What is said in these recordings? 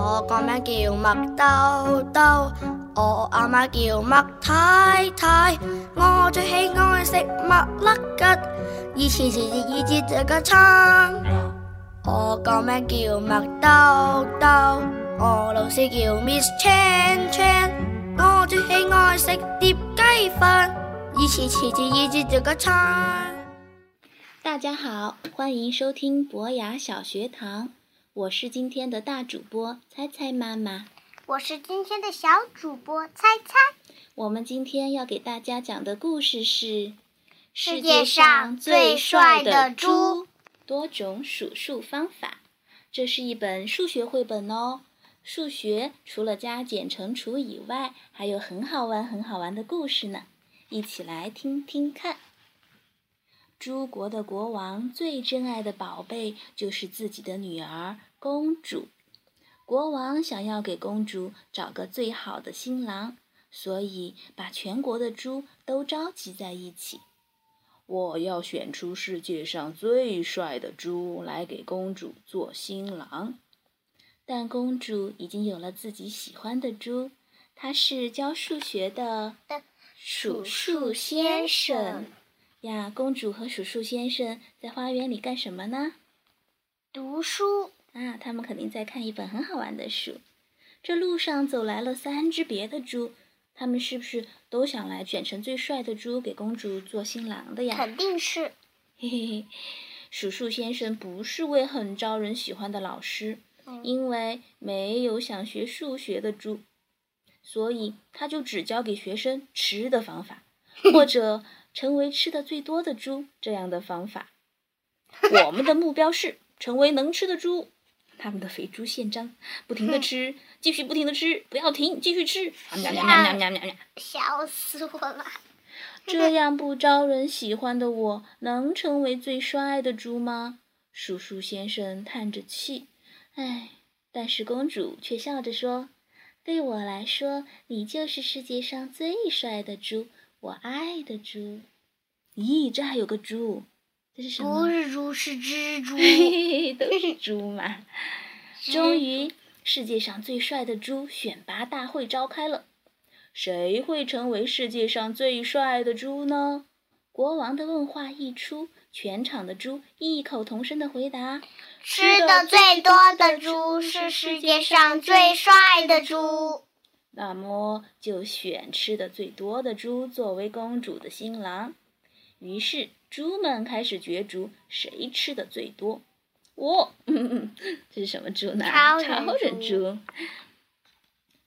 我个名叫麦兜兜，我阿妈叫麦太太，我最喜爱食麦粒吉，以前是只以前食个餐。我个名叫麦兜兜，我老师叫 Miss Chan Chan，我最喜爱食碟鸡饭，以前是只以前食个餐。大家好，欢迎收听博雅小学堂。我是今天的大主播，猜猜妈妈。我是今天的小主播，猜猜。我们今天要给大家讲的故事是《世界上最帅的猪》，多种数数方法。这是一本数学绘本哦。数学除了加减乘除以外，还有很好玩很好玩的故事呢，一起来听听看。诸国的国王最珍爱的宝贝就是自己的女儿公主。国王想要给公主找个最好的新郎，所以把全国的猪都召集在一起。我要选出世界上最帅的猪来给公主做新郎。但公主已经有了自己喜欢的猪，他是教数学的数数先生。呀，公主和鼠鼠先生在花园里干什么呢？读书啊，他们肯定在看一本很好玩的书。这路上走来了三只别的猪，他们是不是都想来卷成最帅的猪，给公主做新郎的呀？肯定是。嘿嘿嘿，鼠鼠先生不是位很招人喜欢的老师，因为没有想学数学的猪，所以他就只教给学生吃的方法，或者。成为吃的最多的猪，这样的方法。我们的目标是成为能吃的猪。他们的肥猪宪章，不停地吃，继续不停地吃，不要停，继续吃。喵喵喵喵喵喵喵！笑死我了！这样不招人喜欢的，我能成为最帅的猪吗？叔叔先生叹着气，唉。但是公主却笑着说：“对我来说，你就是世界上最帅的猪。”我爱的猪，咦，这还有个猪，这是什么？不是猪，是蜘蛛。都是猪嘛。终于，世界上最帅的猪选拔大会召开了，谁会成为世界上最帅的猪呢？国王的问话一出，全场的猪异口同声的回答：吃的最多的猪是世界上最帅的猪。那么就选吃的最多的猪作为公主的新郎。于是猪们开始角逐，谁吃的最多？哇，这是什么猪呢？超人猪。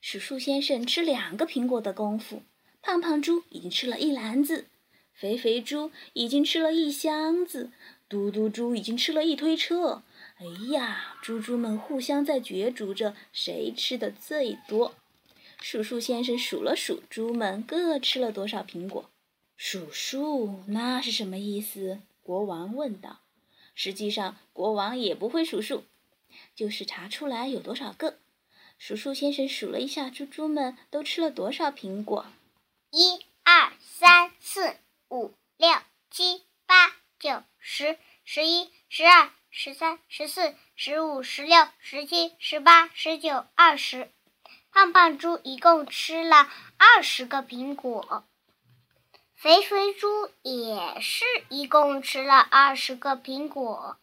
史树先生吃两个苹果的功夫，胖胖猪已经吃了一篮子，肥肥猪已经吃了一箱子，嘟嘟猪已经吃了一推车。哎呀，猪猪们互相在角逐着谁吃的最多。数数先生数了数猪们各吃了多少苹果。数数那是什么意思？国王问道。实际上，国王也不会数数，就是查出来有多少个。数数先生数了一下，猪猪们都吃了多少苹果？一、二、三、四、五、六、七、八、九、十、十一、十二、十三、十四、十五、十六、十七、十八、十九、二十。胖胖猪一共吃了二十个苹果，肥肥猪也是一共吃了二十个苹果，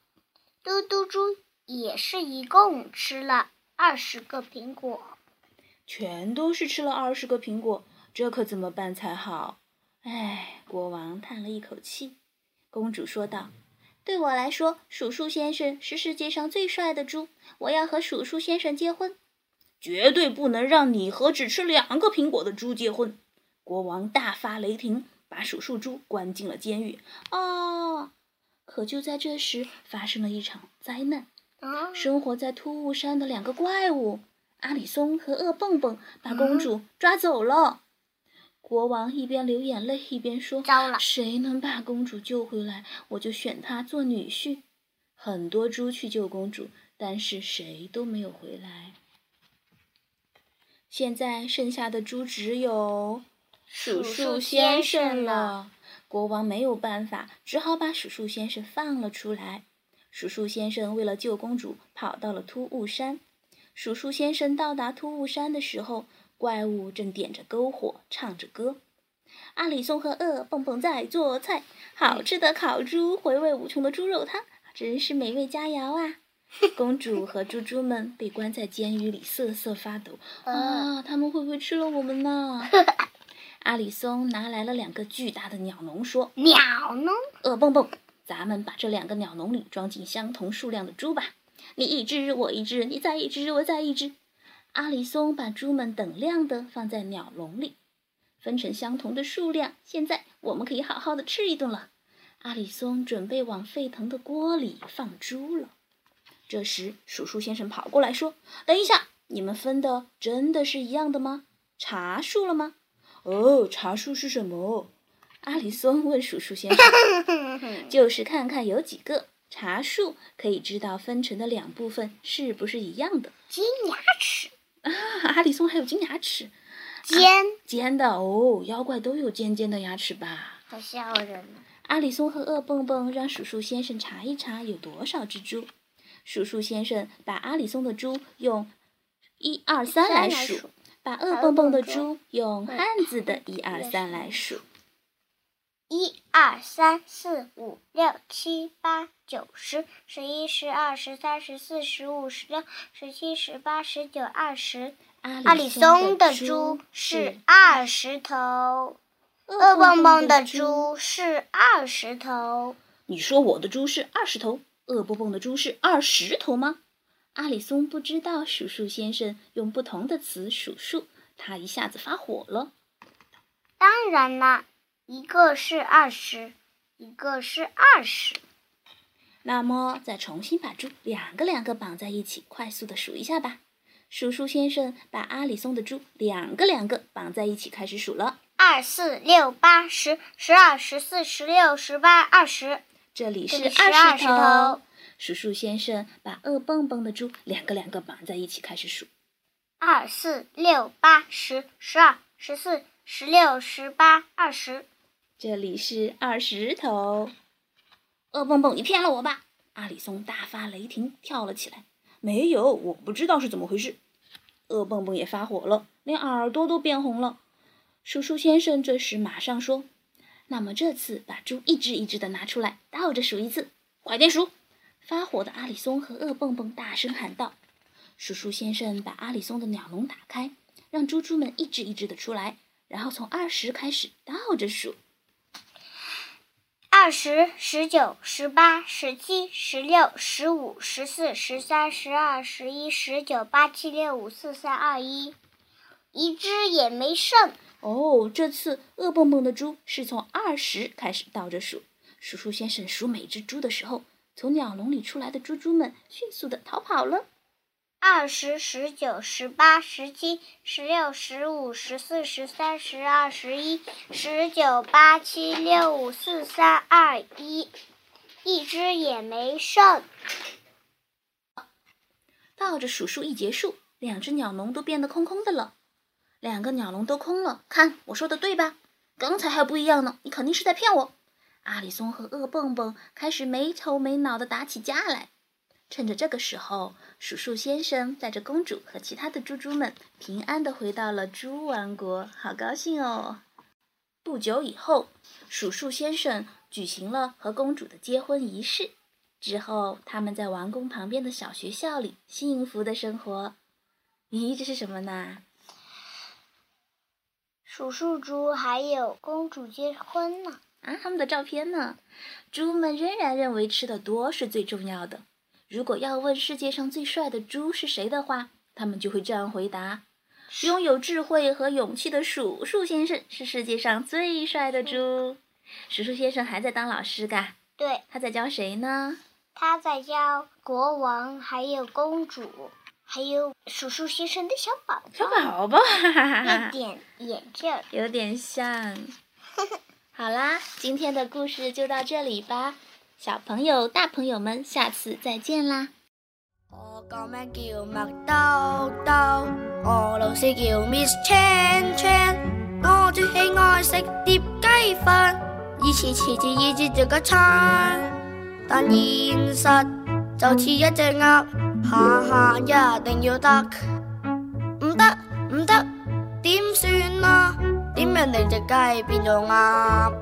嘟嘟猪也是一共吃了二十个苹果，全都是吃了二十个苹果，这可怎么办才好？哎，国王叹了一口气。公主说道：“对我来说，数数先生是世界上最帅的猪，我要和数数先生结婚。”绝对不能让你和只吃两个苹果的猪结婚！国王大发雷霆，把数数猪关进了监狱。啊！可就在这时，发生了一场灾难。啊！生活在突兀山的两个怪物阿里松和恶蹦蹦把公主抓走了。国王一边流眼泪一边说：“谁能把公主救回来，我就选他做女婿。”很多猪去救公主，但是谁都没有回来。现在剩下的猪只有数数先生了，国王没有办法，只好把数数先生放了出来。数数先生为了救公主，跑到了突兀山。数数先生到达突兀山的时候，怪物正点着篝火，唱着歌。阿里松和鳄蹦蹦在做菜，好吃的烤猪，回味无穷的猪肉汤，真是美味佳肴啊！公主和猪猪们被关在监狱里瑟瑟发抖啊！他们会不会吃了我们呢？阿里松拿来了两个巨大的鸟笼，说：“鸟笼，呃，蹦蹦，咱们把这两个鸟笼里装进相同数量的猪吧。你一只，我一只，你再一只，我再一只。”阿里松把猪们等量的放在鸟笼里，分成相同的数量。现在我们可以好好的吃一顿了。阿里松准备往沸腾的锅里放猪了。这时，数数先生跑过来，说：“等一下，你们分的真的是一样的吗？茶树了吗？哦，茶树是什么？”阿里松问数数先生，“ 就是看看有几个。茶树，可以知道分成的两部分是不是一样的。”金牙齿啊！阿里松还有金牙齿，尖尖的哦。妖怪都有尖尖的牙齿吧？好吓人！呢。阿里松和恶蹦蹦让数数先生查一查有多少蜘蛛。数数先生把阿里松的猪用“一二三”来数，把恶蹦蹦的猪用汉字的“一二三”来数。一二三四五六七八九十，十一十二十三十四十五十六十七十八十九二十。阿里松的猪是二十头，恶蹦蹦的猪是二十头。你说我的猪是二十头？恶不蹦的猪是二十头吗？阿里松不知道数数先生用不同的词数数，他一下子发火了。当然啦，一个是二十，一个是二十。那么再重新把猪两个两个绑在一起，快速的数一下吧。数数先生把阿里松的猪两个两个绑在一起，开始数了。二四六八十十二十四十六十八二十。这里是二十头，数数先生把恶蹦蹦的猪两个两个绑在一起开始数，二四六八十十二十四十六十八二十，这里是二十头，恶蹦蹦，你骗了我吧！阿里松大发雷霆，跳了起来。没有，我不知道是怎么回事。恶蹦蹦也发火了，连耳朵都变红了。数数先生这时马上说。那么这次把猪一只一只的拿出来，倒着数一次，快点数！发火的阿里松和恶蹦蹦大声喊道：“数数先生，把阿里松的鸟笼打开，让猪猪们一只一只的出来，然后从二十开始倒着数：二十、十九、十八、十七、十六、十五、十四、十三、十二、十一、十、九、八、七、六、五、四、三、二、一，一只也没剩。”哦，这次恶蹦蹦的猪是从二十开始倒着数。数数先生数每一只猪的时候，从鸟笼里出来的猪猪们迅速的逃跑了。二十、十九、十八、十七、十六、十五、十四、十三、十二、十一、十九、八、七、六、五、四、三、二、一，一只也没剩。倒着数数一结束，两只鸟笼都变得空空的了。两个鸟笼都空了，看我说的对吧？刚才还不一样呢，你肯定是在骗我！阿里松和恶蹦蹦开始没头没脑地打起架来。趁着这个时候，鼠鼠先生带着公主和其他的猪猪们平安地回到了猪王国，好高兴哦！不久以后，鼠鼠先生举行了和公主的结婚仪式。之后，他们在王宫旁边的小学校里幸福的生活。咦，这是什么呢？数数猪还有公主结婚呢啊！他们的照片呢？猪们仍然认为吃的多是最重要的。如果要问世界上最帅的猪是谁的话，他们就会这样回答：拥有智慧和勇气的数数先生是世界上最帅的猪。数 数先生还在当老师嘎？对，他在教谁呢？他在教国王还有公主。还有叔叔先生的小宝，小宝宝，哈哈哈哈点眼镜，有点像。好啦，今天的故事就到这里吧，小朋友、大朋友们，下次再见啦。我讲咩叫麦兜兜，我老师叫 Miss Chan Chan，我最喜爱食碟鸡饭，以前次次依接做个餐，但现实就似一只鸭。下下一定要得，唔得唔得，点算啊？点样令只鸡变做鸭？